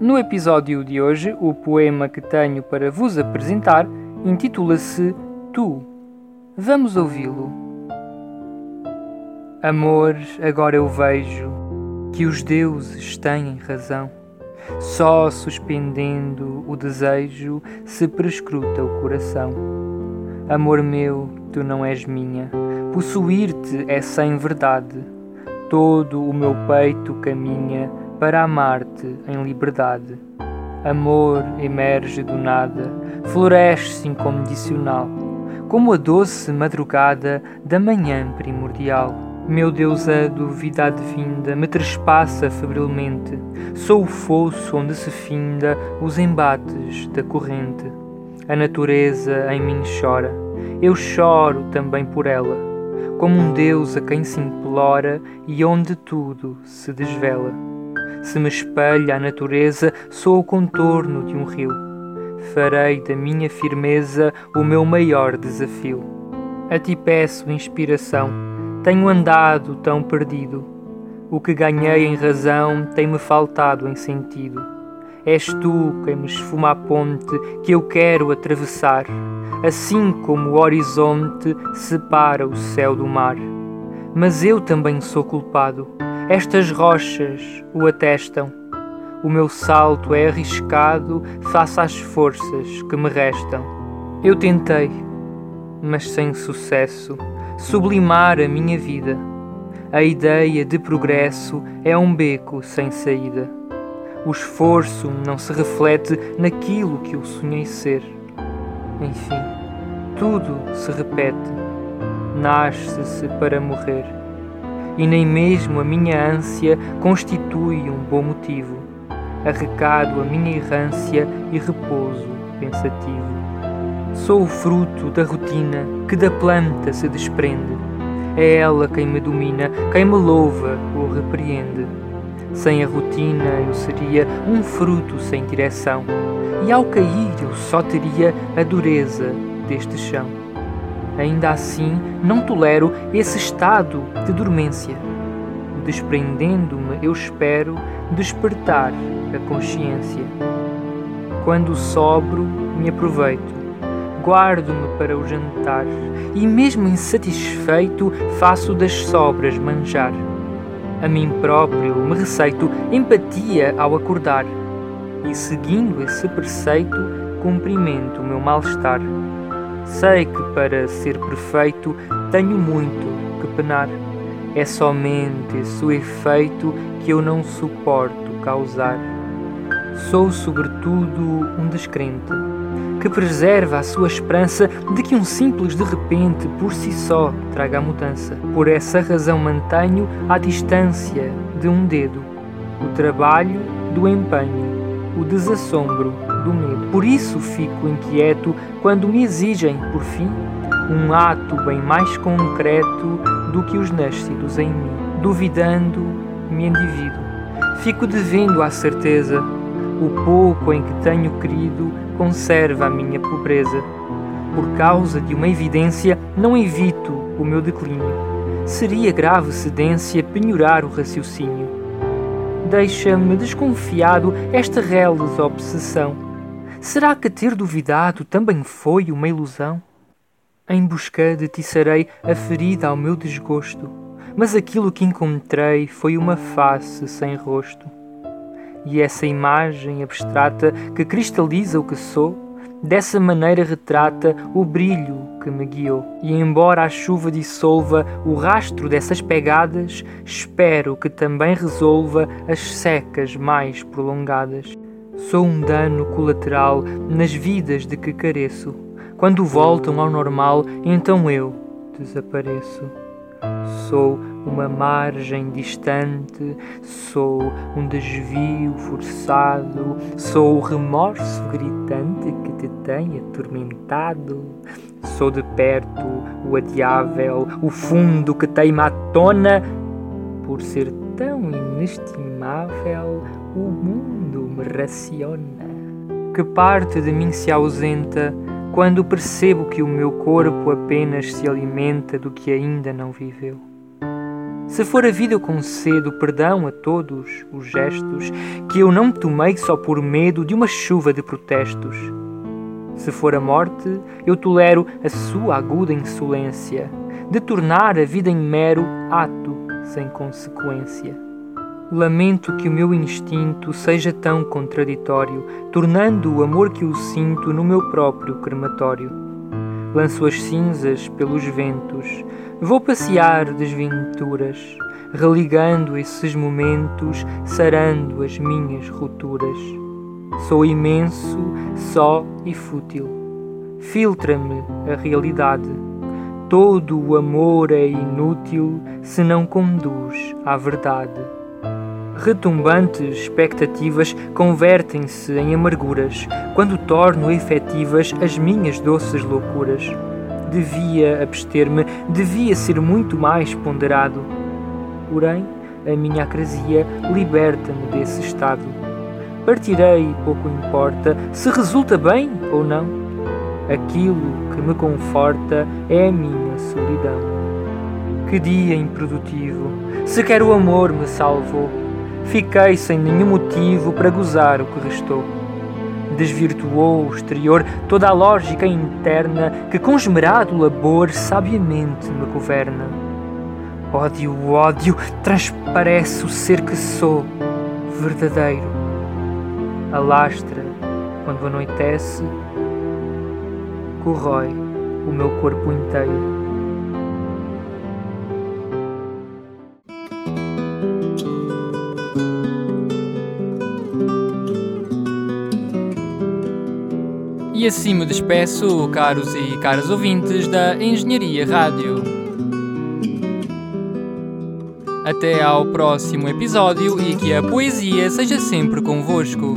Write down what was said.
No episódio de hoje, o poema que tenho para vos apresentar intitula-se Tu. Vamos ouvi-lo. Amor, agora eu vejo que os deuses têm razão. Só suspendendo o desejo se prescruta o coração. Amor meu, tu não és minha Possuir-te é sem verdade. Todo o meu peito caminha para amar-te em liberdade. Amor emerge do nada, floresce incondicional, como a doce madrugada da manhã primordial. Meu Deus, a duvidade vinda me trespassa febrilmente. Sou o fosso onde se finda os embates da corrente. A natureza em mim chora, eu choro também por ela como um Deus a quem se implora e onde tudo se desvela. Se me espelha a natureza, sou o contorno de um rio. Farei da minha firmeza o meu maior desafio. A ti peço inspiração, tenho andado tão perdido. O que ganhei em razão tem-me faltado em sentido. És tu quem me esfuma a ponte que eu quero atravessar assim como o horizonte separa o céu do mar. Mas eu também sou culpado, estas rochas o atestam. O meu salto é arriscado face às forças que me restam. Eu tentei, mas sem sucesso, sublimar a minha vida. A ideia de progresso é um beco sem saída. O esforço não se reflete naquilo que eu sonhei ser. Enfim, tudo se repete. Nasce-se para morrer. E nem mesmo a minha ânsia constitui um bom motivo. Arrecado a minha errância e repouso pensativo. Sou o fruto da rotina que da planta se desprende. É ela quem me domina, quem me louva ou repreende. Sem a rotina eu seria um fruto sem direção e ao cair eu só teria a dureza deste chão. Ainda assim, não tolero esse estado de dormência. Desprendendo-me, eu espero despertar a consciência. Quando sobro, me aproveito. Guardo-me para o jantar e, mesmo insatisfeito, faço das sobras manjar. A mim próprio me receito empatia ao acordar e, seguindo esse preceito, cumprimento o meu mal-estar. Sei que para ser perfeito tenho muito que penar. É somente esse o efeito que eu não suporto causar. Sou, sobretudo, um descrente que preserva a sua esperança de que um simples de repente por si só traga a mudança. Por essa razão mantenho à distância de um dedo o trabalho do empenho o desassombro do medo. Por isso fico inquieto quando me exigem, por fim, um ato bem mais concreto do que os nascidos em mim. Duvidando, me endivido. Fico devendo à certeza. O pouco em que tenho querido conserva a minha pobreza. Por causa de uma evidência, não evito o meu declínio. Seria grave cedência penhorar o raciocínio deixa-me desconfiado esta reles obsessão. Será que ter duvidado também foi uma ilusão? Em busca de ti serei a ferida ao meu desgosto, mas aquilo que encontrei foi uma face sem rosto. E essa imagem abstrata que cristaliza o que sou Dessa maneira retrata o brilho que me guiou. E embora a chuva dissolva o rastro dessas pegadas, espero que também resolva as secas mais prolongadas. Sou um dano colateral nas vidas de que careço. Quando voltam ao normal, então eu desapareço. Sou uma margem distante, sou um desvio forçado, sou o remorso gritante que te tem atormentado. Sou de perto o adiável, o fundo que teima à tona, por ser tão inestimável, o mundo me raciona. Que parte de mim se ausenta quando percebo que o meu corpo apenas se alimenta do que ainda não viveu. Se for a vida, eu concedo perdão a todos os gestos que eu não tomei só por medo de uma chuva de protestos. Se for a morte, eu tolero a sua aguda insolência de tornar a vida em mero ato sem consequência. Lamento que o meu instinto seja tão contraditório, tornando o amor que eu sinto no meu próprio crematório. Lanço as cinzas pelos ventos, vou passear desventuras, religando esses momentos, sarando as minhas rupturas. Sou imenso, só e fútil. Filtra-me a realidade. Todo o amor é inútil se não conduz à verdade. Retumbantes expectativas convertem-se em amarguras quando torno efetivas as minhas doces loucuras. Devia abster-me, devia ser muito mais ponderado. Porém, a minha acrasia liberta-me desse estado. Partirei, pouco importa, se resulta bem ou não. Aquilo que me conforta é a minha solidão. Que dia improdutivo! Sequer o amor me salvou Fiquei sem nenhum motivo para gozar o que restou. Desvirtuou o exterior toda a lógica interna que com esmerado labor sabiamente me governa. Ódio, ódio, transparece o ser que sou, verdadeiro. Alastra, quando anoitece, corrói o meu corpo inteiro. E assim me despeço, caros e caras ouvintes da Engenharia Rádio. Até ao próximo episódio e que a poesia seja sempre convosco.